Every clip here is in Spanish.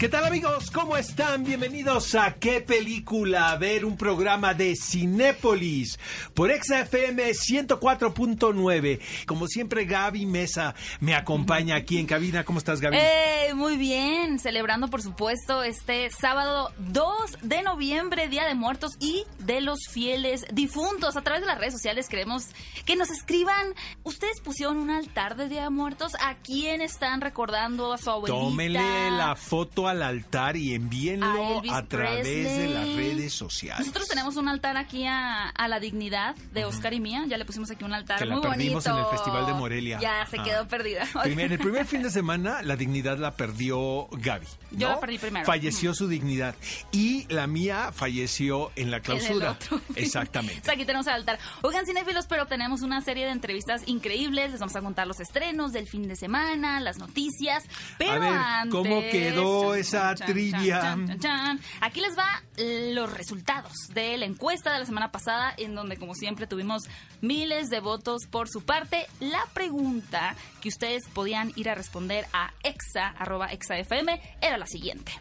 ¿Qué tal amigos? ¿Cómo están? Bienvenidos a ¿Qué película? A ver un programa de Cinépolis por XFM 104.9. Como siempre Gaby Mesa me acompaña aquí en cabina. ¿Cómo estás Gaby? Eh, muy bien, celebrando por supuesto este sábado 2 de noviembre, Día de Muertos y de los fieles difuntos. A través de las redes sociales queremos que nos escriban. ¿Ustedes pusieron un altar de Día de Muertos? ¿A quién están recordando a su abuelita? Tómenle la foto al altar y envíenlo a través de las redes sociales. Nosotros tenemos un altar aquí a, a la dignidad de Oscar y mía. Ya le pusimos aquí un altar Que la muy perdimos bonito. en el Festival de Morelia. Ya se quedó perdida. Primer- el primer fin de semana la dignidad la perdió Gaby. Yo la perdí primero. Falleció su dignidad. Y la mía falleció en la clausura. Exactamente. Aquí tenemos el altar. Oigan, cinéfilos, pero tenemos una serie de entrevistas increíbles. Les vamos a contar los estrenos del fin de semana, las noticias. Pero A ver, antes... ¿cómo quedó esa trivia? Aquí les va los resultados de la encuesta de la semana pasada, en donde, como siempre, tuvimos miles de votos por su parte. La pregunta que ustedes podían ir a responder a exa, arroba exafm, era la siguiente.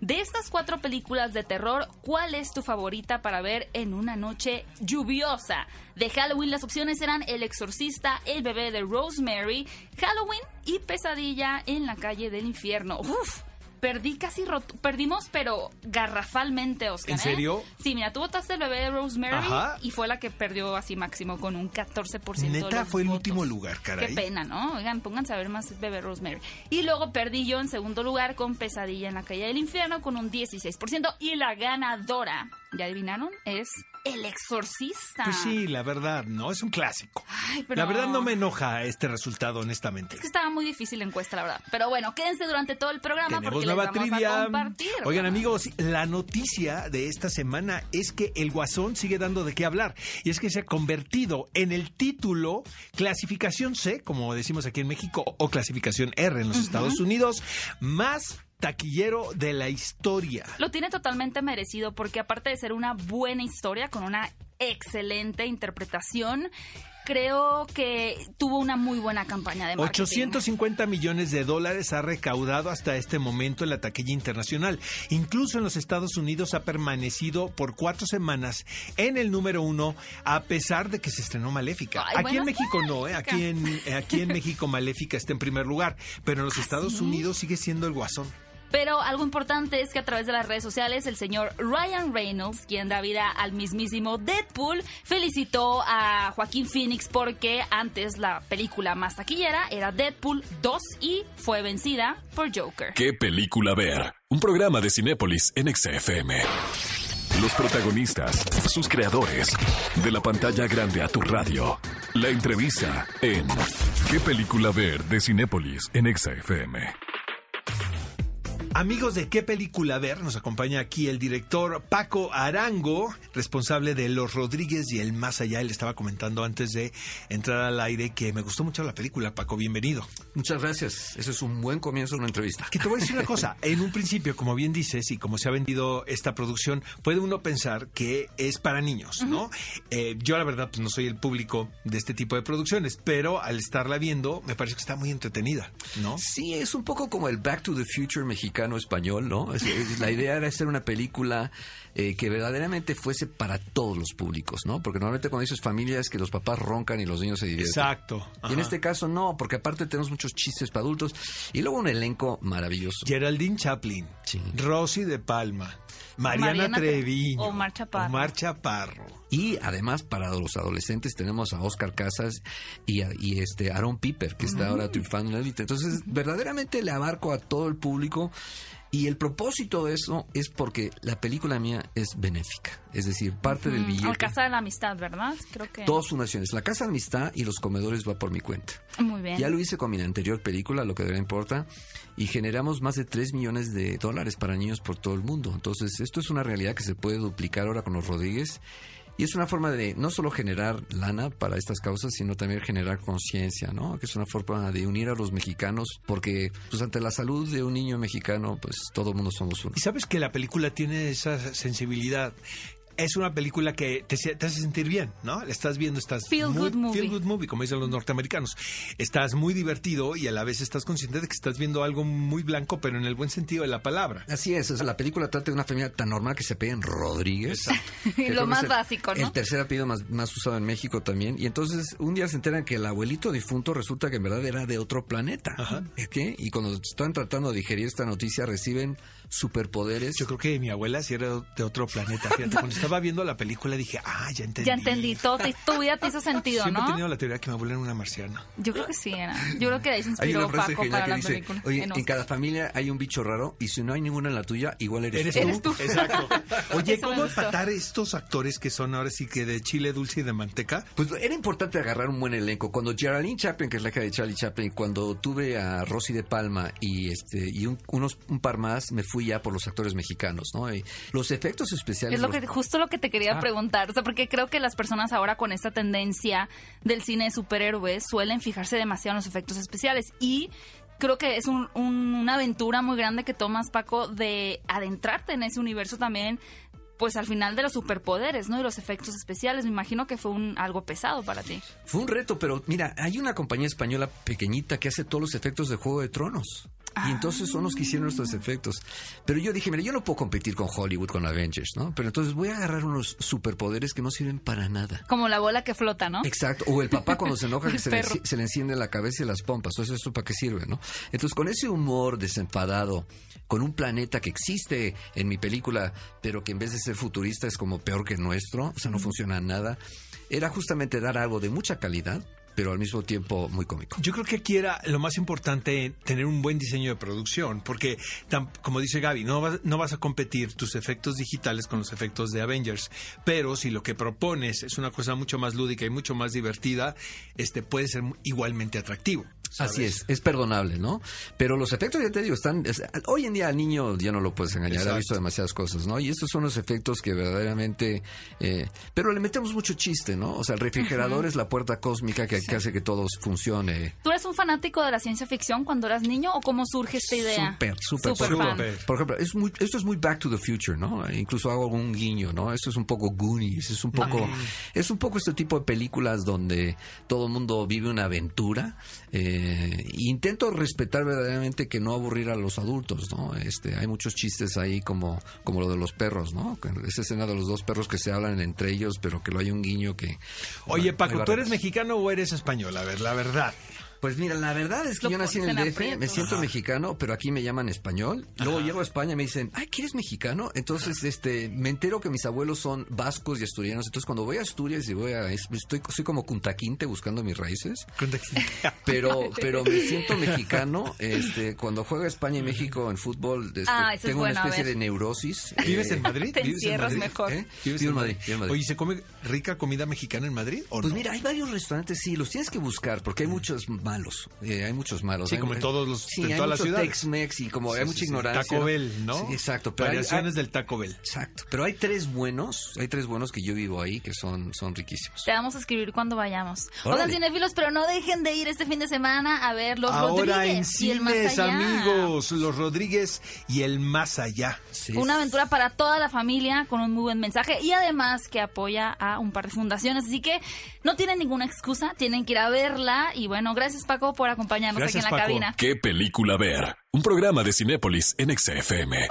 De estas cuatro películas de terror, ¿cuál es tu favorita para ver en una noche lluviosa? De Halloween las opciones eran El Exorcista, El Bebé de Rosemary, Halloween y Pesadilla en la calle del infierno. Uf, perdí casi roto, perdimos pero garrafalmente, Oscar. ¿En ¿eh? serio? Sí, mira, tú votaste El Bebé de Rosemary Ajá. y fue la que perdió así máximo con un 14% de Neta, los fue el último lugar, caray. Qué pena, ¿no? Oigan, pónganse a ver más Bebé Rosemary. Y luego perdí yo en segundo lugar con Pesadilla en la calle del infierno con un 16%. Y la ganadora, ¿ya adivinaron? Es El Exorcista. Pues sí, la verdad, no, es un clásico. Ay, pero- La verdad no me enoja este resultado, honestamente. Es que estaba muy difícil la encuesta, la verdad. Pero bueno, quédense durante todo el programa Tenemos porque nueva les vamos trivia. a compartir. Oigan, amigos, la noticia de esta semana es que el Guasón sigue dando de qué hablar. Y es que se ha convertido en el título clasificación C, como decimos aquí en México, o clasificación R en los Estados Unidos, más taquillero de la historia. Lo tiene totalmente merecido porque aparte de ser una buena historia con una excelente interpretación, creo que tuvo una muy buena campaña de marketing. 850 millones de dólares ha recaudado hasta este momento en la taquilla internacional. Incluso en los Estados Unidos ha permanecido por cuatro semanas en el número uno, a pesar de que se estrenó Maléfica. Ay, aquí en México no, ¿eh? Aquí, en, eh, aquí en México Maléfica está en primer lugar, pero en los Estados ¿sí? Unidos sigue siendo el guasón. Pero algo importante es que a través de las redes sociales el señor Ryan Reynolds, quien da vida al mismísimo Deadpool, felicitó a Joaquín Phoenix porque antes la película más taquillera era Deadpool 2 y fue vencida por Joker. ¿Qué película ver? Un programa de Cinépolis en XFM. Los protagonistas, sus creadores, de la pantalla grande a tu radio. La entrevista en ¿Qué película ver? de Cinépolis en XFM. Amigos de qué película ver, nos acompaña aquí el director Paco Arango, responsable de Los Rodríguez y el Más Allá. Él estaba comentando antes de entrar al aire que me gustó mucho la película. Paco, bienvenido. Muchas gracias. Ese es un buen comienzo de una entrevista. Que te voy a decir una cosa, en un principio, como bien dices, y como se ha vendido esta producción, puede uno pensar que es para niños, ¿no? Eh, yo la verdad pues no soy el público de este tipo de producciones, pero al estarla viendo me parece que está muy entretenida, ¿no? Sí, es un poco como el Back to the Future mexicano-español, ¿no? Es- es- la idea era hacer una película eh, que verdaderamente fuese para todos los públicos, ¿no? Porque normalmente cuando dices familia es que los papás roncan y los niños se divierten. Exacto. Y en este caso no, porque aparte tenemos muchos chistes para adultos y luego un elenco maravilloso. Geraldine Chaplin, Sí. Rosy de Palma, Mariana, Mariana Tre- Treviño, Omar Chaparro. Omar Chaparro. Y además para los adolescentes tenemos a Oscar Casas y, a- y este Aaron Piper, que está ahora triunfando en la élite. Entonces, verdaderamente le abarco a todo el público. Y el propósito de eso es porque la película mía es benéfica. Es decir, parte del billete. Al Casa de la Amistad, ¿verdad? Creo que... Dos fundaciones. La Casa de Amistad y los comedores va por mi cuenta. Muy bien. Ya lo hice con mi anterior película, Lo que de verdad importa, y generamos más de 3 millones de dólares para niños por todo el mundo. Entonces, esto es una realidad que se puede duplicar ahora con los Rodríguez. Y es una forma de no solo generar lana para estas causas, sino también generar conciencia, ¿no? Que es una forma de unir a los mexicanos, porque pues ante la salud de un niño mexicano, pues todo el mundo somos uno. Y sabes que la película tiene esa sensibilidad. Es una película que te, te hace sentir bien, ¿no? La estás viendo, estás... Feel muy, good movie. Feel good movie, como dicen los norteamericanos. Estás muy divertido y a la vez estás consciente de que estás viendo algo muy blanco, pero en el buen sentido de la palabra. Así es, o sea, la película trata de una familia tan normal que se peguen Rodríguez. Lo más el- básico, ¿no? El tercer apellido más, más usado en México también. Y entonces un día se enteran que el abuelito difunto resulta que en verdad era de otro planeta. Ajá. ¿Qué? Y cuando están tratando de digerir esta noticia reciben superpoderes. Yo creo que mi abuela sí era de otro planeta. Fíjate, cuando estaba viendo la película dije, ah, ya entendí. Ya entendí, todo tu vida te hizo sentido, Siempre he ¿no? tenido la teoría que mi abuela era una marciana. Yo creo que sí, era. Yo creo que de ahí se Hay inspiró una frase Paco genial para que la dice, película. oye, En cada familia hay un bicho raro y si no hay ninguno en la tuya, igual eres, ¿Eres tú. Eres tú. Exacto. Oye, Eso ¿cómo empatar estos actores que son ahora sí que de chile dulce y de manteca? Pues era importante agarrar un buen elenco. Cuando Geraldine Chaplin, que es la hija de Charlie Chaplin, cuando tuve a Rosy de Palma y este y un, unos un par más, me fui ya por los actores mexicanos, ¿no? Y los efectos especiales. Es lo los- que, justo lo que te quería Ah. preguntar, o sea, porque creo que las personas ahora con esta tendencia del cine de superhéroes suelen fijarse demasiado en los efectos especiales y creo que es un- un- una aventura muy grande que tomas, Paco, de adentrarte en ese universo también, pues al final de los superpoderes, ¿no? Y los efectos especiales, me imagino que fue un algo pesado para ti. Fue un reto, pero mira, hay una compañía española pequeñita que hace todos los efectos de Juego de Tronos. Y entonces son los que hicieron estos efectos. Pero yo dije, mira, yo no puedo competir con Hollywood, con Avengers, ¿no? Pero entonces voy a agarrar unos superpoderes que no sirven para nada. Como la bola que flota, ¿no? Exacto. O el papá cuando se enoja que se le, perro. se le enciende la cabeza y las pompas. Entonces, ¿eso para qué sirve, no? Entonces, con ese humor desenfadado, con un planeta que existe en mi película, pero que en vez de ser futurista es como peor que el nuestro, o sea, no funciona nada, era justamente dar algo de mucha calidad, pero al mismo tiempo muy cómico. Yo creo que aquí era lo más importante tener un buen diseño de producción, porque como dice Gaby, no vas, no vas a competir tus efectos digitales con los efectos de Avengers, pero si lo que propones es una cosa mucho más lúdica y mucho más divertida, este puede ser igualmente atractivo. ¿Sabes? Así es, es perdonable, ¿no? Pero los efectos, ya te digo, están... es- hoy en día al niño ya no lo puedes engañar, Exacto. ha visto demasiadas cosas, ¿no? Y estos son los efectos que verdaderamente... eh, pero le metemos mucho chiste, ¿no? O sea, el refrigerador es la puerta cósmica que, que hace que todo funcione. ¿Tú eres un fanático de la ciencia ficción cuando eras niño o cómo surge esta idea? Súper, súper, Súper por fan. ejemplo, por ejemplo, es muy, esto es muy Back to the Future, ¿no? Incluso hago algún guiño, ¿no? Esto es un poco Goonies, es un poco, es un poco este tipo de películas donde todo el mundo vive una aventura. Eh, intento respetar verdaderamente que no aburrir a los adultos, ¿no? Este, hay muchos chistes ahí como, como lo de los perros, ¿no? Esa escena de los dos perros que se hablan entre ellos, pero que lo hay un guiño que. Oye, Paco, ¿tú eres mexicano o eres español? A ver, la verdad. Pues mira, la verdad es que Lo yo nací en el DF, me siento mexicano, pero aquí me llaman español. Luego llego a España y me dicen, ay, ¿que eres mexicano? Entonces, este, me entero que mis abuelos son vascos y asturianos. Entonces, cuando voy a Asturias y voy a, es- estoy, soy como cuntaquinte buscando mis raíces. Pero, pero me siento mexicano. Este, cuando juega España y México en fútbol, este, Ah, es tengo bueno, una especie de neurosis. ¿Vives Eh, en Madrid? Te ¿Vives en encierras Madrid? mejor. ¿Eh? ¿Vives en Madrid. Oye, ¿se come rica comida mexicana en Madrid o Pues no? mira, hay varios restaurantes, sí, los tienes que buscar, porque hay muchos malos, eh, hay muchos malos. Sí, Hay- como en todos los- sí, en hay todas las mucho ciudades. Tex-Mex y como Sí, hay sí, mucha sí. ignorancia. Taco Bell, ¿no? Sí, exacto. Pero Variaciones hay- del Taco Bell. Exacto, pero hay tres buenos, hay tres buenos que yo vivo ahí que son, son riquísimos. Te vamos a escribir cuando vayamos. Órale. Oigan, cinefilos, pero no dejen de ir este fin de semana a ver Los Ahora en Rodríguez y el más cines, allá. amigos, Los Rodríguez y el más allá. Sí. Una aventura para toda la familia con un muy buen mensaje y además que apoya a un par de fundaciones. Así que no tienen ninguna excusa, tienen que ir a verla. Y bueno, gracias Paco por acompañarnos Gracias, aquí en la Paco. cabina. ¿Qué película ver? Un programa de Cinépolis en XFM.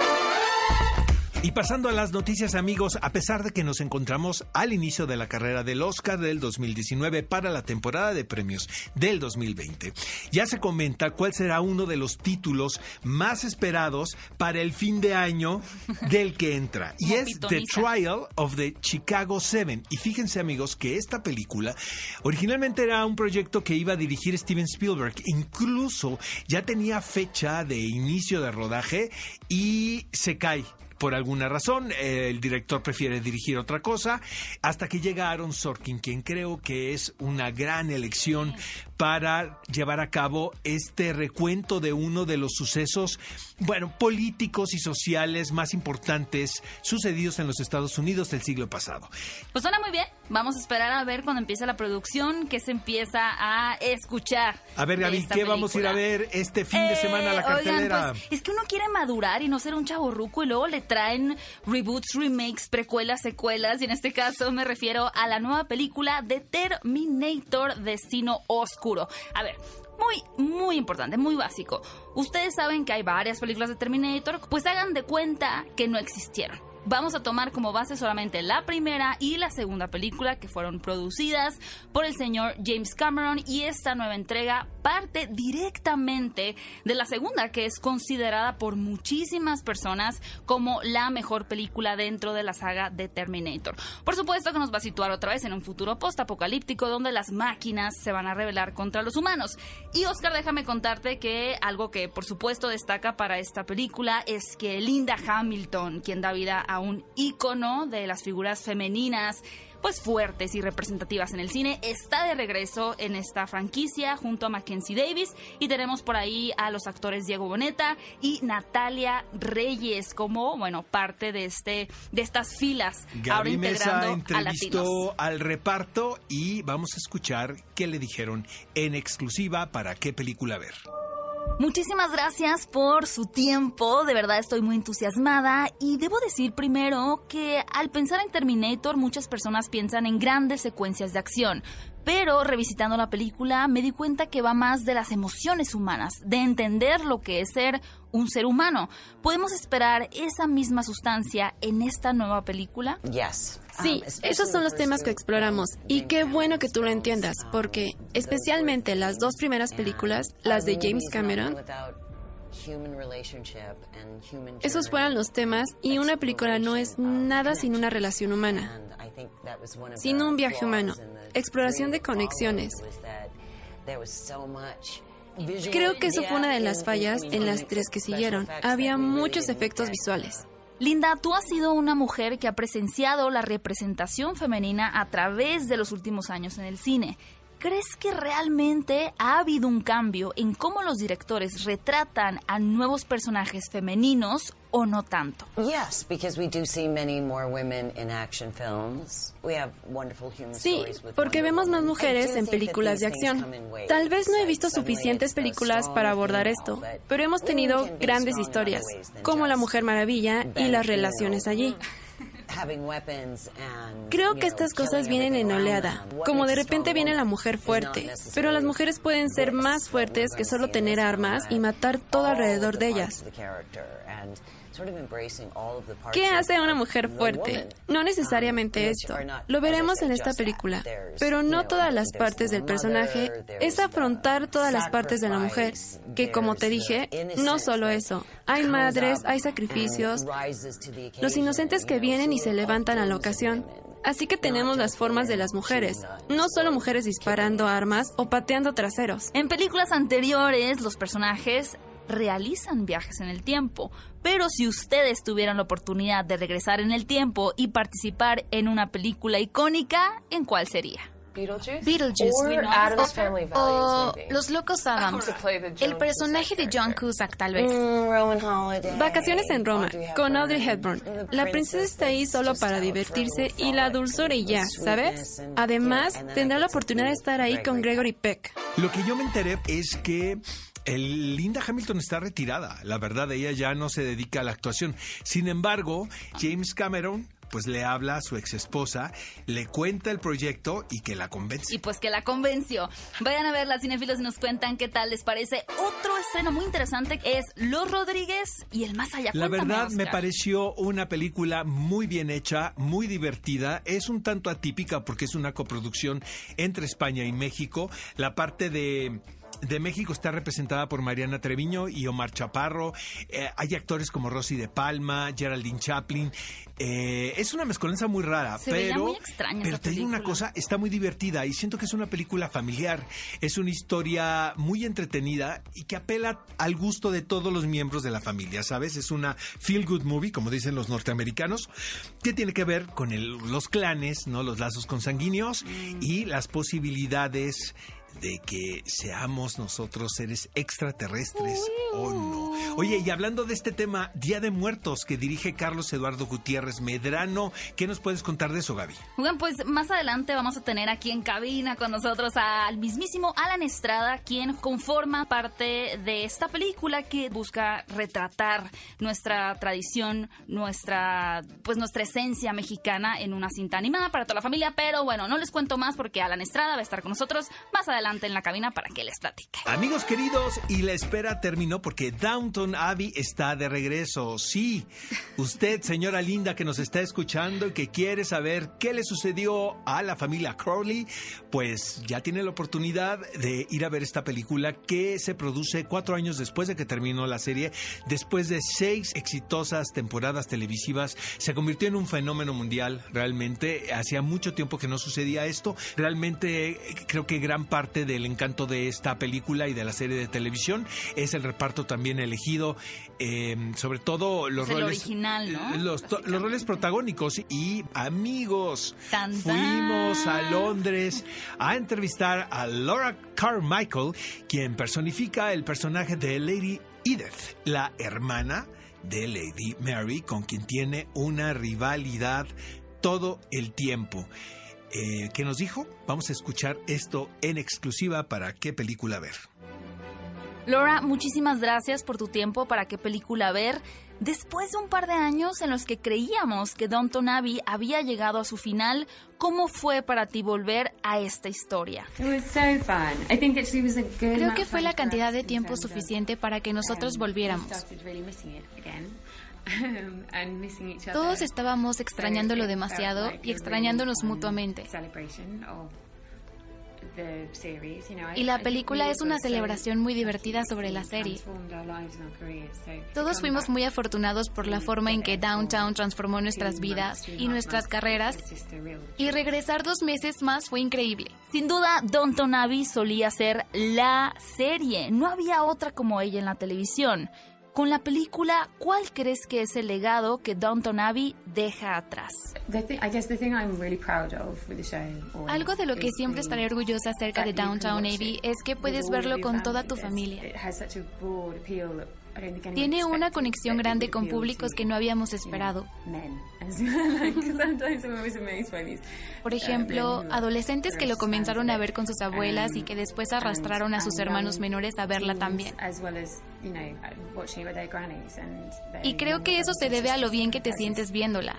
Y pasando a las noticias, amigos, a pesar de que nos encontramos al inicio de la carrera del Oscar del 2019 para la temporada de premios del 2020, ya se comenta cuál será uno de los títulos más esperados para el fin de año del que entra. Y es The. Trial of the Chicago Seven. Y fíjense, amigos, que esta película originalmente era un proyecto que iba a dirigir Steven Spielberg. Incluso ya tenía fecha de inicio de rodaje y se cae. Por alguna razón, eh, el director prefiere dirigir otra cosa, hasta que llega Aaron Sorkin, quien creo que es una gran elección para llevar a cabo este recuento de uno de los sucesos, bueno, políticos y sociales más importantes sucedidos en los Estados Unidos del siglo pasado. Pues suena muy bien. Vamos a esperar a ver cuando empiece la producción, que se empieza a escuchar. A ver, Gaby, ¿qué vamos a ir a ver este fin de Eh, semana a la oigan, cartelera? pues, es que uno quiere madurar y no ser un chaborruco y luego le traen reboots, remakes, precuelas, secuelas. Y en este caso me refiero a la nueva película de Terminator Destino Oscuro. A ver. Muy, muy importante, muy básico. Ustedes saben que hay varias películas de Terminator, pues hagan de cuenta que no existieron. Vamos a tomar como base solamente la primera y la segunda película que fueron producidas por el señor James Cameron y esta nueva entrega parte directamente de la segunda que es considerada por muchísimas personas como la mejor película dentro de la saga de Terminator. Por supuesto que nos va a situar otra vez en un futuro postapocalíptico donde las máquinas se van a rebelar contra los humanos. Y Oscar, déjame contarte que algo que por supuesto destaca para esta película es que Linda Hamilton, quien da vida a un ícono de las figuras femeninas, pues fuertes y representativas en el cine, está de regreso en esta franquicia junto a Mackenzie Davis y tenemos por ahí a los actores Diego Boneta y Natalia Reyes como, bueno, parte de este de estas filas ahora Gaby Mesa integrando entrevistó al reparto y vamos a escuchar qué le dijeron en exclusiva para qué película ver. Muchísimas gracias por su tiempo, de verdad estoy muy entusiasmada y debo decir primero que al pensar en Terminator muchas personas piensan en grandes secuencias de acción, pero revisitando la película me di cuenta que va más de las emociones humanas, de entender lo que es ser un ser humano. ¿Podemos esperar esa misma sustancia en esta nueva película? Sí, esos son los temas que exploramos. Y qué bueno que tú lo entiendas, porque especialmente las dos primeras películas, las de James Cameron, esos fueron los temas y una película no es nada sin una relación humana, sin un viaje humano, exploración de conexiones. Creo que eso fue una de las fallas en las tres que siguieron. Había muchos efectos visuales. Linda, tú has sido una mujer que ha presenciado la representación femenina a través de los últimos años en el cine. ¿Crees que realmente ha habido un cambio en cómo los directores retratan a nuevos personajes femeninos o no tanto? Sí, porque vemos más mujeres en películas de acción. Tal vez no he visto suficientes películas para abordar esto, pero hemos tenido grandes historias, como La Mujer Maravilla y las relaciones allí. Creo que estas cosas vienen en oleada, como de repente viene la mujer fuerte, pero las mujeres pueden ser más fuertes que solo tener armas y matar todo alrededor de ellas. ¿Qué hace a una mujer fuerte? No necesariamente esto. Lo veremos en esta película. Pero no todas las partes del personaje es afrontar todas las partes de la mujer. Que como te dije, no solo eso. Hay madres, hay sacrificios. Los inocentes que vienen y se levantan a la ocasión. Así que tenemos las formas de las mujeres, no solo mujeres disparando armas o pateando traseros. En películas anteriores, los personajes realizan viajes en el tiempo, pero si ustedes tuvieran la oportunidad de regresar en el tiempo y participar en una película icónica, ¿en cuál sería? Beetlejuice Or Addams o- Family Values, O maybe. Los Locos Adams. El personaje de John. Cusack, tal vez. Mm, Vacaciones en Roma, con Audrey Hepburn. La princesa está ahí solo para divertirse y la dulzura y ya, ¿sabes? Además, tendrá la oportunidad de estar ahí con Gregory Peck. Lo que yo me enteré es que el Linda Hamilton está retirada. La verdad, ella ya no se dedica a la actuación. Sin embargo, James Cameron pues le habla a su ex esposa, le cuenta el proyecto y que la convence. Y pues que la convenció. Vayan a ver las cinefilos y nos cuentan qué tal les parece. Otro estreno muy interesante es Los Rodríguez y el Más Allá. La Cuéntame, verdad me pareció una película muy bien hecha, muy divertida. Es un tanto atípica porque es una coproducción entre España y México. La parte de de México está representada por Mariana Treviño y Omar Chaparro. Eh, hay actores como Rosy de Palma, Geraldine Chaplin. Eh, es una mezcolanza muy rara, Se pero, muy extraña pero te digo una cosa, está muy divertida y siento que es una película familiar. Es una historia muy entretenida y que apela al gusto de todos los miembros de la familia, ¿sabes? Es una feel good movie, como dicen los norteamericanos, que tiene que ver con el- los clanes, ¿no? Los lazos consanguíneos Mm. y las posibilidades de que seamos nosotros seres extraterrestres o no. Oye, y hablando de este tema, Día de Muertos, que dirige Carlos Eduardo Gutiérrez Medrano, ¿qué nos puedes contar de eso, Gaby? Bueno, pues más adelante vamos a tener aquí en cabina con nosotros al mismísimo Alan Estrada, quien conforma parte de esta película que busca retratar nuestra tradición, nuestra pues nuestra esencia mexicana en una cinta animada para toda la familia, pero bueno, no les cuento más porque Alan Estrada va a estar con nosotros más adelante en la cabina para que les platique. Amigos queridos, y la espera terminó porque Downton Abbey está de regreso. Sí, usted, señora linda que nos está escuchando y que quiere saber qué le sucedió a la familia Crowley, pues ya tiene la oportunidad de ir a ver esta película que se produce cuatro años después de que terminó la serie, después de seis exitosas temporadas televisivas, se convirtió en un fenómeno mundial. Realmente, hacía mucho tiempo que no sucedía esto. Realmente, eh, creo que gran parte del encanto de esta película y de la serie de televisión es el reparto también elegido, eh, sobre todo los Es roles original, ¿no? los, to- los roles protagónicos y amigos. Tan, tan. Fuimos a Londres a entrevistar a Laura Carmichael, quien personifica el personaje de Lady Edith, la hermana de Lady Mary, con quien tiene una rivalidad todo el tiempo. Eh, ¿Qué nos dijo? Vamos a escuchar esto en exclusiva para qué película ver. Laura, muchísimas gracias por tu tiempo para qué película ver. Después de un par de años en los que creíamos que Downton Abbey había llegado a su final, ¿cómo fue para ti volver a esta historia? Creo que fue la cantidad de tiempo suficiente para que nosotros volviéramos. Todos estábamos extrañándolo demasiado y extrañándonos mutuamente. Y la película es una celebración muy divertida sobre la serie. Todos fuimos muy afortunados por la forma en que Downtown transformó nuestras vidas y nuestras carreras y regresar dos meses más fue increíble. Sin duda, Downton Abbey solía ser la serie. No había otra como ella en la televisión. Con la película, ¿cuál crees que es el legado que Downton Abbey deja atrás? Algo de lo que siempre estaré orgullosa acerca de Downtown Abbey es que puedes verlo con toda tu familia. Tiene una conexión grande con públicos que no habíamos esperado. Por ejemplo, adolescentes que lo comenzaron a ver con sus abuelas y que después arrastraron a sus hermanos menores a verla también. Y creo que eso se debe a lo bien que te sientes viéndola,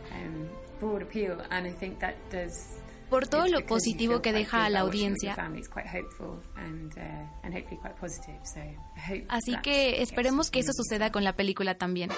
por todo lo positivo que deja a la audiencia. Así que esperemos que eso suceda con la película también.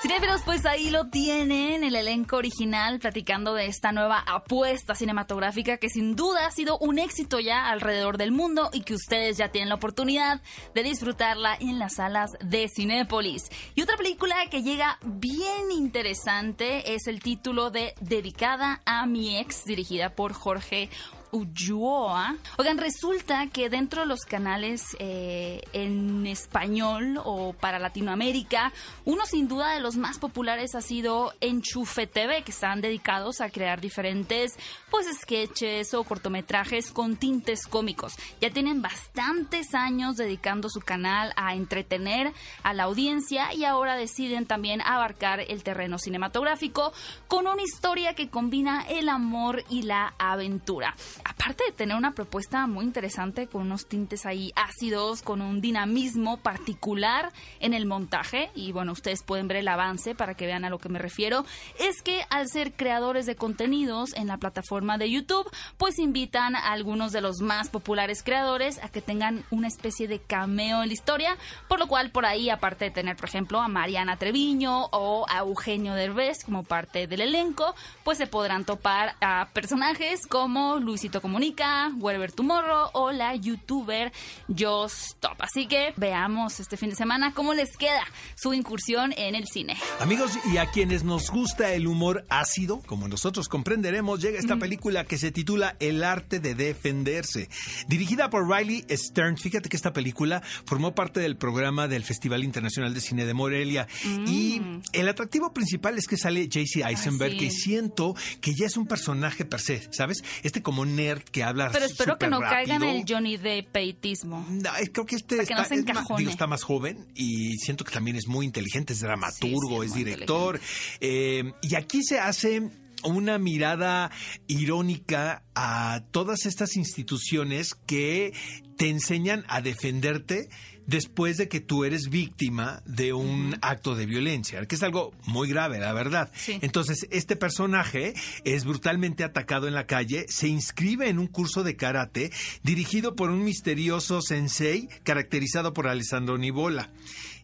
Cinéfilos, pues ahí lo tienen, el elenco original, platicando de esta nueva apuesta cinematográfica que sin duda ha sido un éxito ya alrededor del mundo y que ustedes ya tienen la oportunidad de disfrutarla en las salas de Cinépolis. Y otra película que llega bien interesante es el título de Dedicada a mi ex, dirigida por Jorge Ulloa. Oigan, resulta que dentro de los canales eh, en español o para Latinoamérica, uno sin duda de los más populares ha sido Enchufe TV, que están dedicados a crear diferentes pues sketches o cortometrajes con tintes cómicos. Ya tienen bastantes años dedicando su canal a entretener a la audiencia y ahora deciden también abarcar el terreno cinematográfico con una historia que combina el amor y la aventura aparte de tener una propuesta muy interesante con unos tintes ahí ácidos, con un dinamismo particular en el montaje, y bueno, ustedes pueden ver el avance para que vean a lo que me refiero, es que al ser creadores de contenidos en la plataforma de YouTube, pues invitan a algunos de los más populares creadores a que tengan una especie de cameo en la historia, por lo cual por ahí, aparte de tener, por ejemplo, a Mariana Treviño o a Eugenio Derbez como parte del elenco, pues se podrán topar a personajes como Luisito Comunica, Wherever Tomorrow o la youtuber Just Stop. Así que veamos este fin de semana cómo les queda su incursión en el cine. Amigos, y a quienes nos gusta el humor ácido, como nosotros comprenderemos, llega esta película que se titula El arte de defenderse. Dirigida por Riley Stern. Fíjate que esta película formó parte del programa del Festival Internacional de Cine de Morelia. Y el atractivo principal es que sale JC Eisenberg, sí. que siento que ya es un personaje per se, ¿sabes? Este como nerd que habla Pero espero que no caiga en el Johnny Deppitismo. No, es- creo que este que está, no se es más- digo, está más joven y siento que también es muy inteligente, es dramaturgo, Sí, sí, es director. Eh, y aquí se hace una mirada irónica a todas estas instituciones que te enseñan a defenderte después de que tú eres víctima de un acto de violencia, que es algo muy grave, la verdad. Sí. Entonces, este personaje es brutalmente atacado en la calle, se inscribe en un curso de karate dirigido por un misterioso sensei caracterizado por Alessandro Nibola.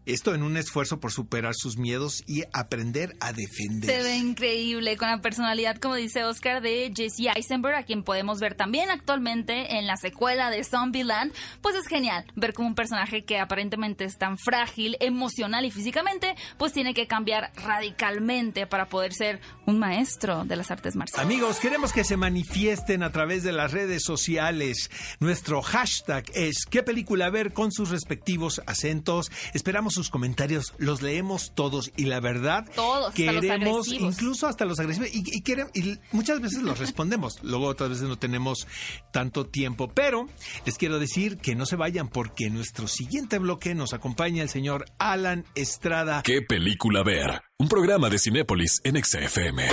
Esto en un esfuerzo por superar sus miedos y aprender a defender. Se ve increíble con la personalidad, como dice Oscar, de Jesse Eisenberg, a quien podemos ver también actualmente en la secuela de Zombieland. Pues es genial ver como un personaje que aparentemente es tan frágil, emocional y físicamente, pues tiene que cambiar radicalmente para poder ser un maestro de las artes marciales. Amigos, queremos que se manifiesten a través de las redes sociales. Nuestro hashtag es qué película ver con sus respectivos acentos. Esperamos sus comentarios, los leemos todos y la verdad Todos, hasta los queremos agresivos. incluso hasta los agresivos y, y querem- y muchas veces los respondemos. Luego otras veces no tenemos tanto tiempo, pero les quiero decir que no se vayan porque nuestro siguiente bloque nos acompaña el señor Alan Estrada. ¿Qué película ver? Un programa de Cinépolis en XFM.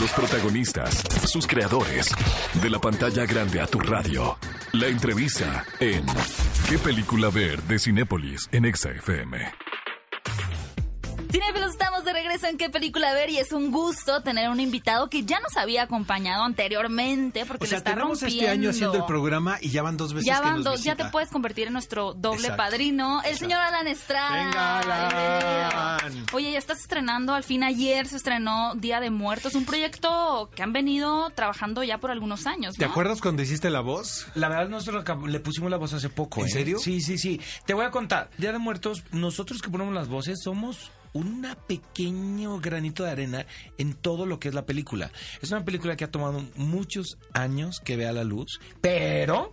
Los protagonistas, sus creadores, de la pantalla grande a tu radio. La entrevista en ¿Qué película ver? de Cinépolis en XFM. Cinefilos, estamos de regreso en qué película ver y es un gusto tener un invitado que ya nos había acompañado anteriormente porque O sea, le está tenemos rompiendo. este año haciendo el programa y ya van dos veces Ya que van nos dos, ya te puedes convertir en nuestro doble Exacto. padrino, el señor Alan Estrada. Venga, Alan. Oye, ya estás estrenando, al fin ayer se estrenó Día de Muertos, un proyecto que han venido trabajando ya por algunos años, ¿Te acuerdas cuando hiciste la voz? La verdad, nosotros le pusimos la voz hace poco. ¿En ¿eh? serio? Sí, sí, sí. Te voy a contar. Día de Muertos, nosotros que ponemos las voces somos un pequeño granito de arena en todo lo que es la película. Es una película que ha tomado muchos años que vea la luz, pero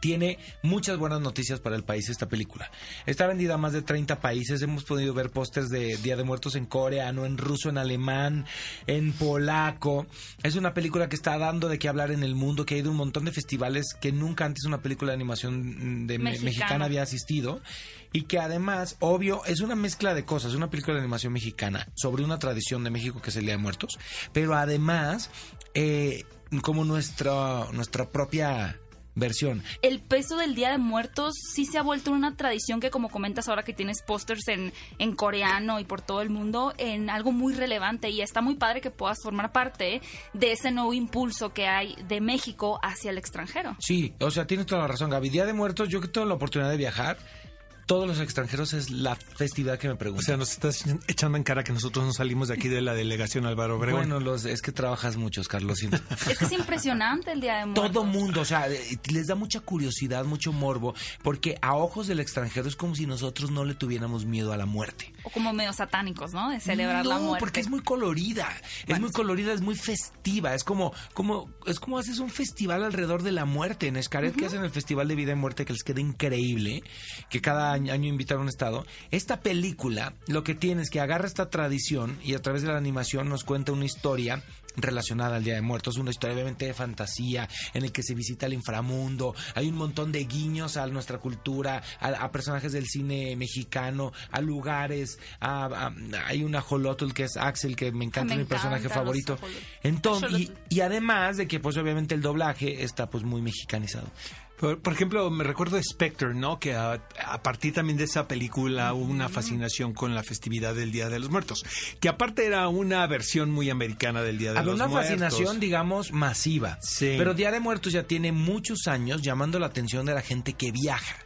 tiene muchas buenas noticias para el país esta película. Está vendida a más de 30 países. Hemos podido ver pósters de Día de Muertos en coreano, en ruso, en alemán, en polaco. Es una película que está dando de qué hablar en el mundo, que ha ido a un montón de festivales que nunca antes una película de animación de me- Mexicana. mexicana había asistido. Y que además, obvio, es una mezcla de cosas. Es una película de animación mexicana sobre una tradición de México que es el Día de Muertos. Pero además, eh, como nuestra, nuestra propia versión. El peso del Día de Muertos sí se ha vuelto una tradición que, como comentas ahora que tienes pósters en, en coreano y por todo el mundo, en algo muy relevante y está muy padre que puedas formar parte de ese nuevo impulso que hay de México hacia el extranjero. Sí, o sea, tienes toda la razón, Gaby. Día de Muertos, yo que tengo la oportunidad de viajar, todos los extranjeros es la festividad que me O preguntan. sea, nos estás echando en cara que nosotros no salimos de aquí de la delegación Álvaro Obregón. bueno, los, es que trabajas muchos, Carlos. Es que es impresionante el Día de Muertos. Todo mundo, o sea, eh, les da mucha curiosidad, mucho morbo, porque a ojos del extranjero es como si nosotros no le tuviéramos miedo a la muerte. O como medio satánicos, ¿no? De celebrar la no, muerte. porque es muy colorida. es muy colorida, es muy festiva. Es como, como, es como haces un festival alrededor de la muerte. En Escaret, que hacen el Festival de Vida y Muerte, que les queda increíble, que cada año, año invitan a un estado. Esta película lo que tiene es que agarra esta tradición y a través de la animación nos cuenta una historia relacionada al Día de Muertos, una historia obviamente de fantasía en el que se visita el inframundo, hay un montón de guiños a nuestra cultura, a, a personajes del cine mexicano, a lugares, a, a- hay un ajolotl que es Axel que me encanta, Me es mi personaje favorito. Entonces, y, y además de que pues obviamente el doblaje está pues muy mexicanizado. Por, por ejemplo, me recuerdo Spectre, ¿no? Que a, a partir también de esa película hubo una fascinación con la festividad del Día de los Muertos. Que aparte era una versión muy americana del Día de Había los una Muertos. fascinación, digamos, masiva. Sí. Pero Día de Muertos ya tiene muchos años llamando la atención de la gente que viaja.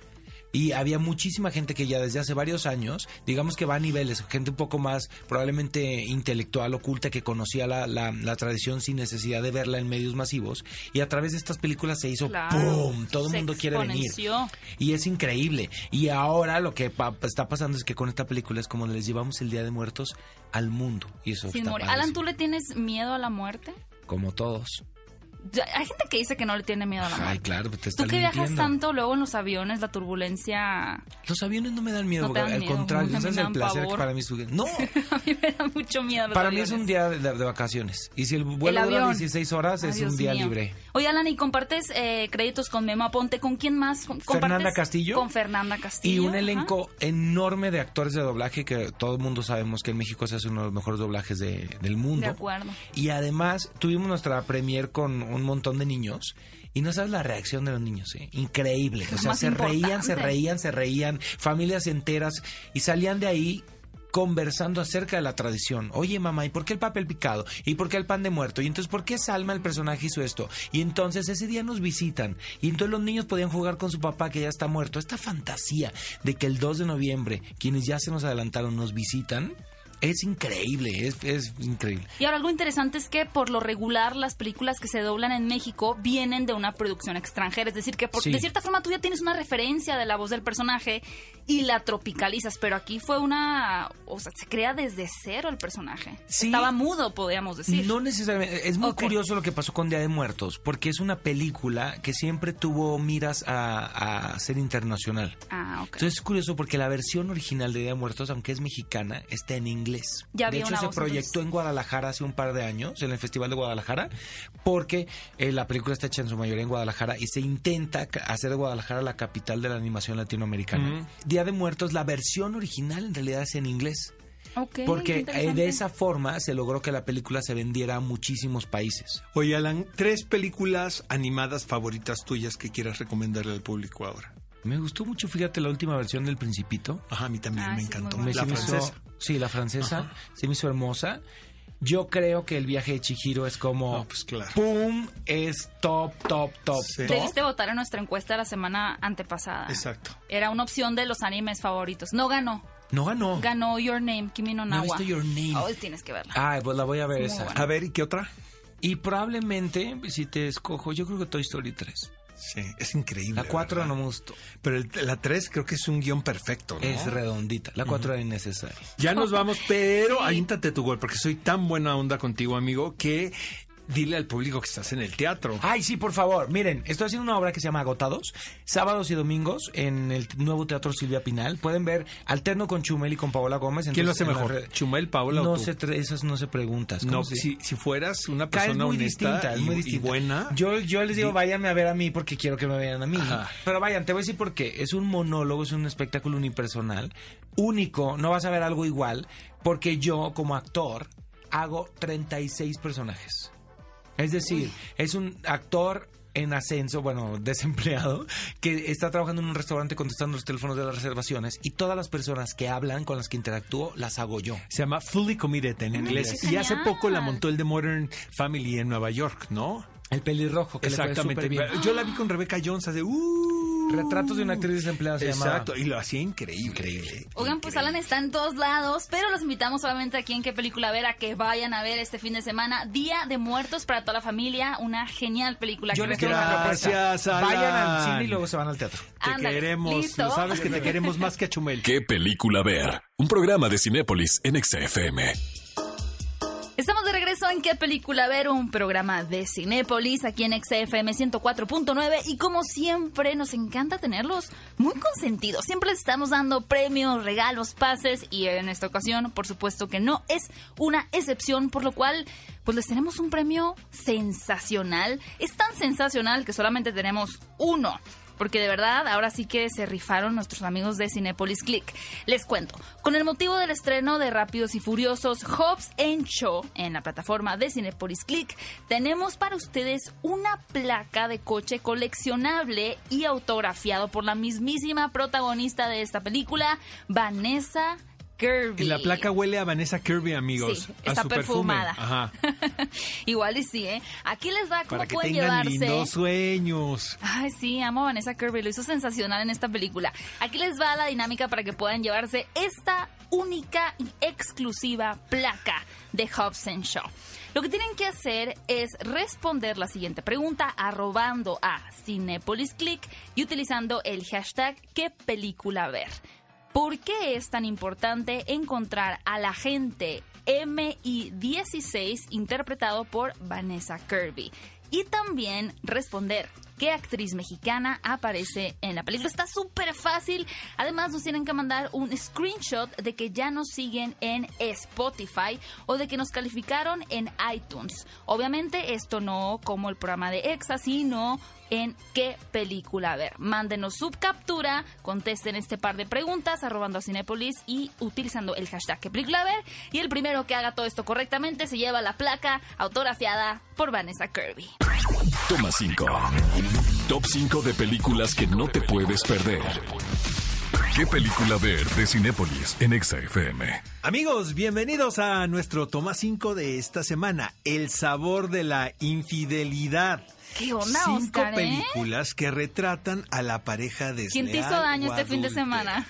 Y había muchísima gente que ya desde hace varios años, digamos que va a niveles, gente un poco más probablemente intelectual, oculta, que conocía la, la- la tradición sin necesidad de verla en medios masivos. Y a través de estas películas se hizo Claro. ¡pum! Todo el mundo quiere venir. Y es increíble. Y ahora lo que pa- está pasando es que con esta película es como les llevamos el Día de Muertos al mundo. Y eso Sin está. Alan, ¿tú le tienes miedo a la muerte? Como todos. Hay gente que dice que no le tiene miedo a la Ay, muerte. claro, te Tú están que viajas tanto luego en los aviones, la turbulencia Los aviones no me dan miedo, No dan al miedo, contrario, ese es el placer que para mí es No, a mí me da mucho miedo. los para mí es aviones. un día de, de vacaciones. Y si el El vuelo dura avión. 16 horas, Ay, es un día mío. libre. Oye, Alan, ¿y compartes eh, créditos con Memo Aponte? ¿Con quién más? ¿Con- Fernanda Castillo. Con Fernanda Castillo. Y un ajá. elenco enorme de actores de doblaje que todo el mundo sabemos que en México se hace uno de los mejores doblajes de- del mundo. De acuerdo. Y además tuvimos nuestra premier con un montón de niños. Y no sabes la reacción de los niños, ¿eh? Increíble. O sea, se reían, se reían, se reían, familias enteras. Y salían de ahí conversando acerca de la tradición. Oye, mamá, ¿y por qué el papel picado? ¿Y por qué el pan de muerto? ¿Y entonces por qué Salma, el personaje, hizo esto? Y entonces ese día nos visitan. Y entonces los niños podían jugar con su papá que ya está muerto. Esta fantasía de que el 2 de noviembre, quienes ya se nos adelantaron, nos visitan, es increíble, es, es increíble. Y ahora algo interesante es que por lo regular las películas que se doblan en México vienen de una producción extranjera, es decir, que por- Sí. de cierta forma tú ya tienes una referencia de la voz del personaje y la tropicalizas, pero aquí fue una, o sea, se crea desde cero el personaje. Sí. Estaba mudo, podríamos decir. No necesariamente. Es muy Ok. curioso lo que pasó con Día de Muertos, porque es una película que siempre tuvo miras a, a ser internacional. Ah, ok. Entonces es curioso porque la versión original de Día de Muertos, aunque es mexicana, está en inglés. Ya de hecho, se proyectó en Guadalajara hace un par de años, en el Festival de Guadalajara, porque eh, la película está hecha en su mayoría en Guadalajara y se intenta hacer de Guadalajara la capital de la animación latinoamericana. Día de Muertos, la versión original en realidad es en inglés. Ok, Porque eh, de esa forma se logró que la película se vendiera a muchísimos países. Oye, Alan, tres películas animadas favoritas tuyas que quieras recomendarle al público ahora. Me gustó mucho, fíjate, la última versión del Principito. Ajá, a mí también Ah, me sí, encantó. Me- La hizo- francesa. Sí, la francesa. Se me hizo hermosa. Yo creo que el viaje de Chihiro es como... No, pues claro. ¡Pum! Es top, top, top, Sí. top. Debiste votar en nuestra encuesta la semana antepasada. Exacto. Era una opción de los animes favoritos. No ganó. No ganó. Ganó Your Name, Kimi no No he Nawa. visto Your Name. Oh, tienes que verla. Ay, pues la voy a ver Es esa. buena. A ver, ¿y qué otra? Y probablemente, si te escojo, yo creo que Toy Story 3. Sí, es increíble. La 4 ¿verdad? no me gustó. Pero el- la 3 creo que es un guion perfecto, ¿no? Es redondita. La 4 era innecesaria. Ya nos vamos, pero Sí. tu gol, porque soy tan buena onda contigo, amigo, que dile al público que estás en el teatro. Ay, sí, por favor. Miren, estoy haciendo una obra que se llama Agotados, sábados y domingos en el nuevo Teatro Silvia Pinal. Pueden ver Alterno con Chumel y con Paola Gómez. ¿Quién lo hace mejor? ¿Chumel, Paola no o tú? se esas no se preguntas. No, ¿cómo se- si, si fueras una Ca- es persona muy honesta distinta, es y, muy y buena, Yo, yo les digo, Di- váyanme a ver a mí porque quiero que me vean a mí. Ajá. Pero vayan, te voy a decir por qué. Es un monólogo, es un espectáculo unipersonal, único, no vas a ver algo igual, porque yo, como actor, hago 36 personajes. Es decir, es un actor en ascenso, bueno, desempleado, que está trabajando en un restaurante contestando los teléfonos de las reservaciones y todas las personas que hablan, con las que interactúo, las hago yo. se llama Fully Committed en inglés. qué Y hace poco la montó el de Modern Family en Nueva York, ¿no? El pelirrojo, que le fue Exactamente. súper bien. Yo la vi con Rebecca Jones hace... ¡uh! Retratos de una actriz desempleada se llamaba. Exacto, y lo hacía increíble. Increíble. Oigan, pues Alan está en todos lados, pero los invitamos solamente aquí en qué película ver a que vayan a ver este fin de semana Día de Muertos para toda la familia, una genial película. Yo que les quiero propuesta. Gracias, Alan. Vayan al cine y luego se van al teatro. Te Ándale, queremos, ¿listo? lo sabes que te queremos más que a Chumel. ¿Qué película ver? Un programa de Cinépolis en XFM. En qué película ver, un programa de Cinépolis aquí en XFM 104.9 y como siempre nos encanta tenerlos muy consentidos. Siempre les estamos dando premios, regalos, pases y en esta ocasión por supuesto que no es una excepción, por lo cual pues les tenemos un premio sensacional. Es tan sensacional que solamente tenemos uno. Porque de verdad, ahora sí que se rifaron nuestros amigos de Cinepolis Click. Les cuento, con el motivo del estreno de Rápidos y Furiosos, Hobbs and Show en la plataforma de Cinepolis Click, tenemos para ustedes una placa de coche coleccionable y autografiado por la mismísima protagonista de esta película, Vanessa Kirby. Y la placa huele a Vanessa Kirby, amigos. Sí, a está perfume. perfumada. Ajá. Igual y sí, ¿eh? Aquí les va cómo Para que pueden tengan llevarse. lindos sueños. Ay, sí, amo a Vanessa Kirby, lo hizo sensacional en esta película. Aquí les va la dinámica para que puedan llevarse esta única y exclusiva placa de Hobson Shaw. Lo que tienen que hacer es responder la siguiente pregunta arrobando a Cinepolis Click y utilizando el hashtag ¿Qué película ver? ¿Por qué es tan importante encontrar al agente MI16 interpretado por Vanessa Kirby? y también responder qué actriz mexicana aparece en la película. Está súper fácil. Además, nos tienen que mandar un screenshot de que ya nos siguen en Spotify o de que nos calificaron en iTunes. Obviamente, esto no como el programa de EXA, sino en qué película ver. Mándenos su captura, contesten este par de preguntas arrobando a Cinepolis y utilizando el hashtag qué película ver. Y el primero que haga todo esto correctamente se lleva la placa autografiada por Vanessa Kirby. Toma 5. Top 5 de películas que no te puedes perder. ¿Qué película ver de Cinépolis en Exa FM? Amigos, bienvenidos a nuestro toma 5 de esta semana, El sabor de la infidelidad. ¿Qué onda, Cinco Oscar, eh? películas que retratan a la pareja de ¿Quién te hizo daño este fin de semana?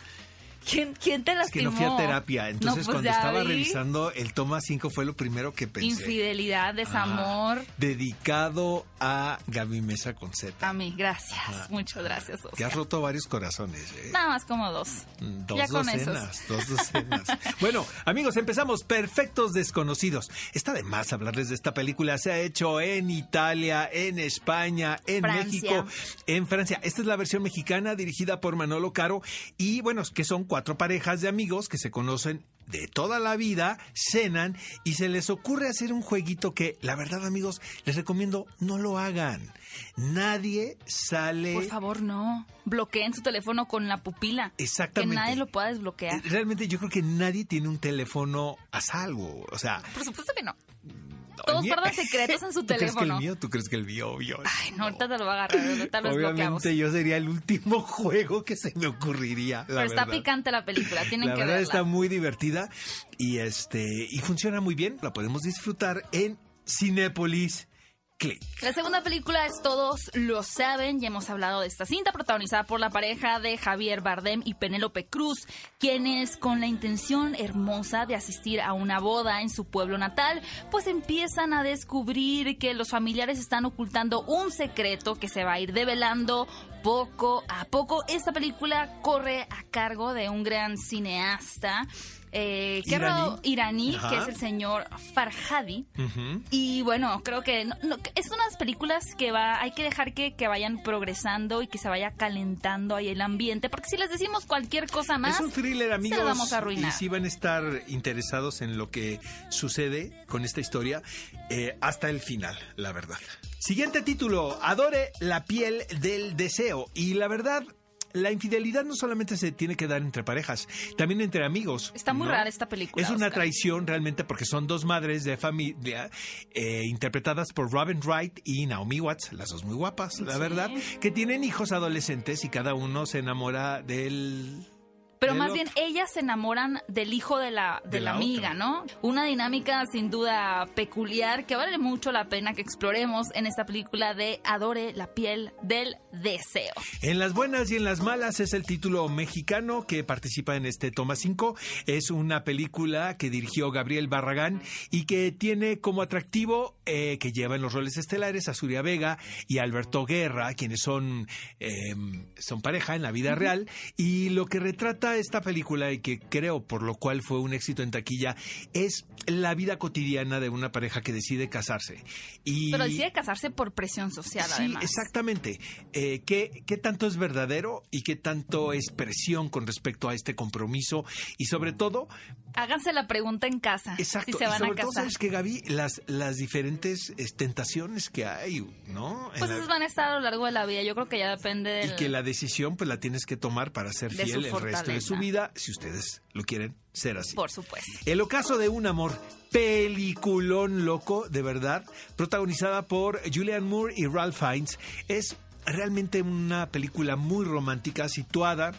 ¿Quién, quién te Es que lastimó? no fui a terapia, entonces No, pues cuando estaba vi. revisando el toma 5 fue lo primero que pensé. Infidelidad, desamor. Dedicado a Gaby Mesa con Z. A mí, gracias. Muchas gracias, Que has Oscar. roto varios corazones, ¿eh? Nada más como dos. Dos ya docenas, dos docenas. bueno, amigos, empezamos. Perfectos desconocidos. Está de más hablarles de esta película. Se ha hecho en Italia, en España, en Francia. México, en Francia. Esta es la versión mexicana dirigida por Manolo Caro. Y bueno, que son cuatro parejas de amigos que se conocen de toda la vida, cenan y se les ocurre hacer un jueguito que, la verdad, amigos, les recomiendo no lo hagan. Nadie sale. Por favor, no. Bloqueen su teléfono con la pupila. Exactamente. Que nadie lo pueda desbloquear. Eh, Realmente yo creo que nadie tiene un teléfono a salvo. O sea, Por supuesto que no. Todos guardan secretos en su ¿Tú crees que el teléfono. mío? ¿Tú crees que el mío? Obvio. Ay, no, ahorita te lo va a agarrar. Ahorita lo. Obviamente yo sería el último juego que se me ocurriría. La Pero está picante la película. Tienen La que verdad verla. está muy divertida y este y funciona muy bien. La podemos disfrutar en Cinépolis La segunda película es Todos lo saben, ya hemos hablado de esta cinta protagonizada por la pareja de Javier Bardem y Penélope Cruz, quienes con la intención hermosa de asistir a una boda en su pueblo natal, pues empiezan a descubrir que los familiares están ocultando un secreto que se va a ir develando poco a poco. Esta película corre a cargo de un gran cineasta. Eh, que Iraní. iraní, que es el señor Farhadi. Y bueno, creo que no- no, es unas películas que va, hay que dejar que, que vayan progresando y que se vaya calentando ahí el ambiente, porque si les decimos cualquier cosa más, Es un thriller, amigos. se lo vamos a arruinar. Y si van a estar interesados en lo que sucede con esta historia eh, hasta el final, la verdad. Siguiente título: Adore la piel del deseo. Y la verdad. La infidelidad no solamente se tiene que dar entre parejas, también entre amigos. Está muy ¿no? rara esta película, Es una Oscar. traición realmente porque son dos madres de familia eh, interpretadas por Robin Wright y Naomi Watts, las dos muy guapas, la Sí. verdad, que tienen hijos adolescentes y cada uno se enamora del pero más bien ellas se enamoran del hijo de la, de De la la amiga, otra. ¿no? Una dinámica sin duda peculiar que vale mucho la pena que exploremos en esta película de Adore la piel del deseo. En las buenas y en las malas es el título mexicano que participa en este Toma 5. Es una película que dirigió Gabriel Barragán y que tiene como atractivo eh, que lleva en los roles estelares a Zuria Vega y Alberto Guerra, quienes son, eh, son pareja en la vida real. Y lo que retrata esta película y que creo por lo cual fue un éxito en taquilla es la vida cotidiana de una pareja que decide casarse. Y Pero decide casarse por presión social, Sí, además. exactamente. Eh, ¿qué, ¿Qué tanto es verdadero y qué tanto es presión con respecto a este compromiso? Y sobre todo, Háganse la pregunta en casa exacto, si se y van sobre a todo, casar. ¿sabes que Gaby? Las, las diferentes eh, tentaciones que hay, ¿no? Pues la- esas van a estar a lo largo de la vida. Yo creo que ya depende del... y que la decisión pues la tienes que tomar para ser De fiel el resto de su vida, si ustedes lo quieren ser así. Por supuesto. El ocaso de un amor, peliculón loco, de verdad, protagonizada por Julianne Moore y Ralph Fiennes, es realmente una película muy romántica situada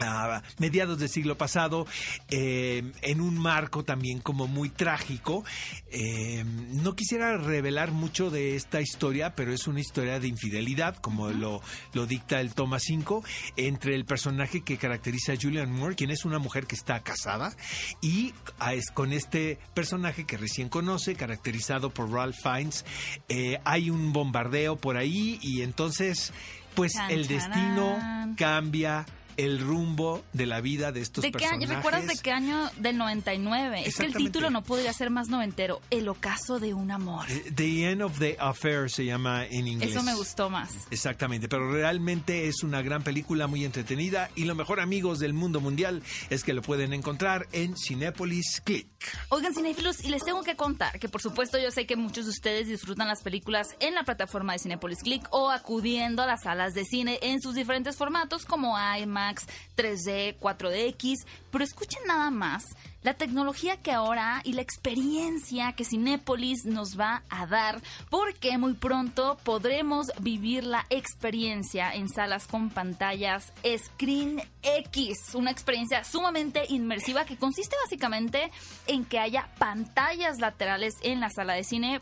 a mediados del siglo pasado, eh, en un marco también como muy trágico. Eh, no quisiera revelar mucho de esta historia, pero es una historia de infidelidad, como lo, lo dicta el toma 5, entre el personaje que caracteriza a Julianne Moore, quien es una mujer que está casada, y a- es con este personaje que recién conoce, caracterizado por Ralph Fiennes. Eh, hay un bombardeo por ahí y entonces, pues el destino cambia el rumbo de la vida de estos ¿De qué año? ¿Recuerdas de qué año? Del 99. Es que el título no podría ser más noventero. El ocaso de un amor. Eh, The End of the Affair se llama en inglés. Eso me gustó más. Exactamente, pero realmente es una gran película muy entretenida y lo mejor amigos del mundo mundial es que lo pueden encontrar en Cinépolis Click. Oigan, cinéfilos, y les tengo que contar que por supuesto yo sé que muchos de ustedes disfrutan las películas en la plataforma de Cinepolis Click o acudiendo a las salas de cine en sus diferentes formatos como IMAX, 3D, 4DX, pero escuchen nada más la tecnología que ahora y la experiencia que Cinépolis nos va a dar, porque muy pronto podremos vivir la experiencia en salas con pantallas Screen X, una experiencia sumamente inmersiva que consiste básicamente en que haya pantallas laterales en la sala de cine,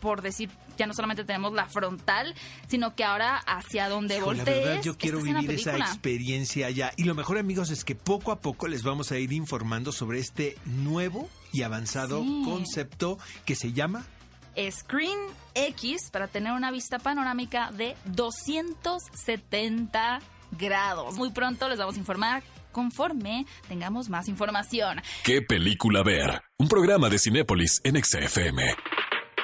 por decir, ya no solamente tenemos la frontal, sino que ahora hacia donde Hijo, la voltees. verdad, yo quiero la vivir esa experiencia allá. Y lo mejor, amigos, es que poco a poco les vamos a ir informando sobre este nuevo y avanzado Sí. concepto que se llama Screen X para tener una vista panorámica de 270 grados. Muy pronto les vamos a informar conforme tengamos más información. ¿Qué película ver? Un programa de Cinépolis en XFM.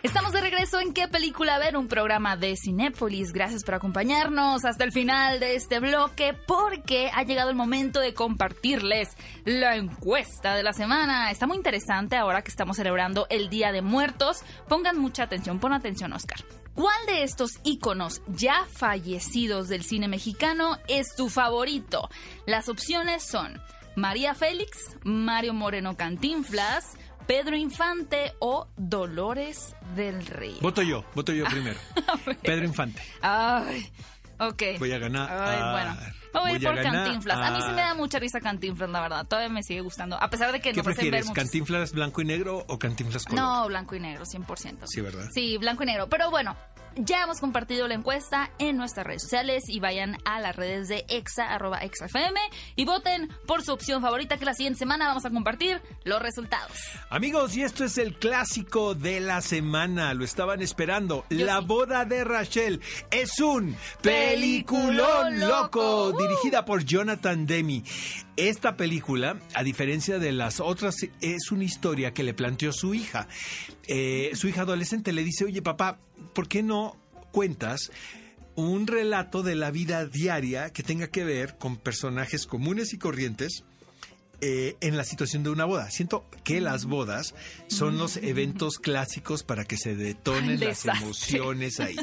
Estamos de regreso en qué película ver, un programa de Cinépolis. Gracias por acompañarnos hasta el final de este bloque porque ha llegado el momento de compartirles la encuesta de la semana. Está muy interesante ahora que estamos celebrando el Día de Muertos. Pongan mucha atención, pon atención Oscar. ¿Cuál de estos íconos ya fallecidos del cine mexicano es tu favorito? Las opciones son María Félix, Mario Moreno Cantinflas, Pedro Infante o Dolores del Río. Voto yo, voto yo primero. Pedro Infante. Ay, ok. Voy a ganar. Ay, bueno. Voy, a ir por. Cantinflas. A mí sí me Ah. da mucha risa Cantinflas, la verdad. Todavía me sigue gustando. A pesar de que ¿Qué ver prefieres? muchos- ¿Cantinflas blanco y negro o Cantinflas color? No, blanco y negro, 100%. Sí, ¿verdad? Sí, blanco y negro. Pero bueno, ya hemos compartido la encuesta en nuestras redes sociales y vayan a las redes de exa, arroba exafm y voten por su opción favorita que la siguiente semana vamos a compartir los resultados. Amigos, y esto es el clásico de la semana. Lo estaban esperando. Yo la sí. boda de Rachel es un Peliculón peliculón loco. loco. Dirigida por Jonathan Demi. Esta película, a diferencia de las otras, es una historia que le planteó su hija. Eh, su hija adolescente le dice, oye papá, ¿por qué no cuentas un relato de la vida diaria que tenga que ver con personajes comunes y corrientes? eh, en la situación de una boda. Siento que las bodas son los eventos clásicos para que se detonen las emociones ahí.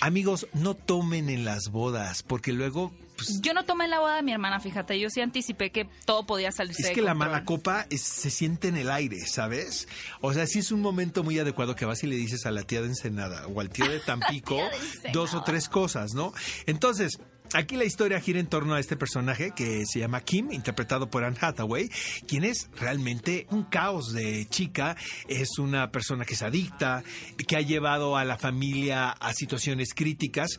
Amigos, no tomen en las bodas, porque luego pues, Yo no tomé la boda de mi hermana, fíjate. Yo sí anticipé que todo podía salirse es de que la mala copa es- se siente en el aire, ¿sabes? O sea, sí es un momento muy adecuado que vas y le dices a la tía de Ensenada o al tío de Tampico Tía de Ensenada. dos o tres cosas, ¿no? Entonces, aquí la historia gira en torno a este personaje que se llama Kim, interpretado por Anne Hathaway, quien es realmente un caos de chica, es una persona que es adicta, que ha llevado a la familia a situaciones críticas,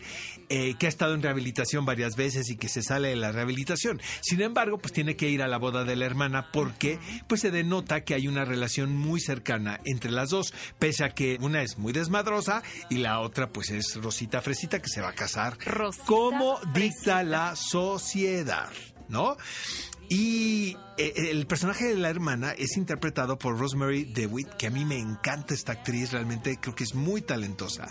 eh, que ha estado en rehabilitación varias veces y que se sale de la rehabilitación. Sin embargo, pues tiene que ir a la boda de la hermana porque pues se denota que hay una relación muy cercana entre las dos, pese a que una es muy desmadrosa y la otra pues es Rosita Fresita que se va a casar Rosita como dicta la sociedad, ¿no? Y eh, el personaje de la hermana es interpretado por Rosemary DeWitt, que a mí me encanta esta actriz, realmente creo que es muy talentosa.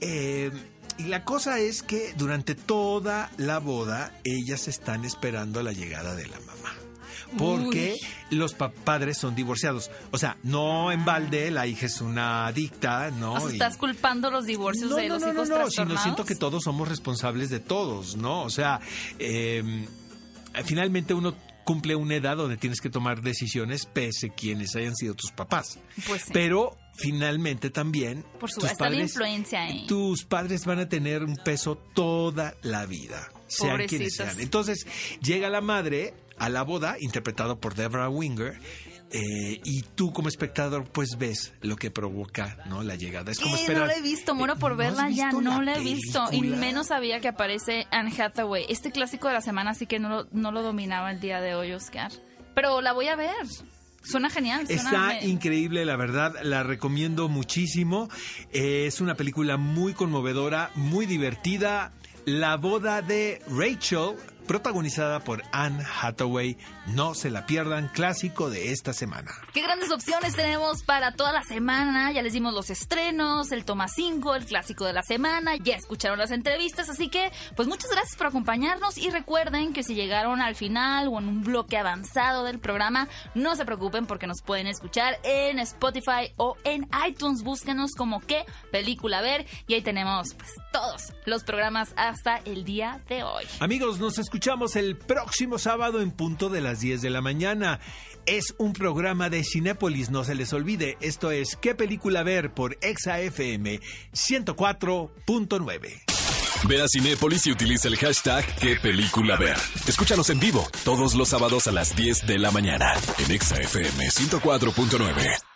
Eh, y la cosa es que durante toda la boda ellas están esperando la llegada de la mamá. Porque los pa- padres son divorciados. O sea, no en balde, la hija es una adicta, ¿no? O sea, Y- estás culpando los divorcios no, de no, los no, no, hijos no, sino trastornados. siento que todos somos responsables de todos, ¿no? O sea, eh, finalmente uno cumple una edad donde tienes que tomar decisiones pese quienes hayan sido tus papás. Pues sí. Pero finalmente también Por tus supuesto, está la padres, influencia ahí. tus padres van a tener un peso toda la vida, sean quienes sean. Entonces llega la madre a la boda, interpretado por Deborah Winger. eh, y tú como espectador pues ves lo que provoca no la llegada es como esperar No la he visto, muero por ¿No has verla ya, no la la he visto. Y menos sabía que aparece Anne Hathaway. Este clásico de la semana sí que no lo, no lo dominaba el día de hoy, Oscar. Pero la voy a ver. Suena genial. Suena Está me- increíble, la verdad, la recomiendo muchísimo. Eh, es una película muy conmovedora, muy divertida. La boda de Rachel, protagonizada por Anne Hathaway. No se la pierdan, clásico de esta semana. Qué grandes opciones tenemos para toda la semana. Ya les dimos los estrenos, el toma 5, el clásico de la semana. Ya escucharon las entrevistas, así que pues muchas gracias por acompañarnos y recuerden que si llegaron al final o en un bloque avanzado del programa, no se preocupen porque nos pueden escuchar en Spotify o en iTunes. Búsquenos como qué película ver y ahí tenemos pues todos los programas hasta el día de hoy. Amigos, nos escuchamos el próximo sábado en punto de las 10 de la mañana. Es un programa de Cinépolis, no se les olvide. Esto es ¿Qué película ver? por ExaFM 104.9. Ve a Cinépolis y utiliza el hashtag ¿Qué película ver? Escúchanos en vivo todos los sábados a las 10 de la mañana en ExaFM 104.9.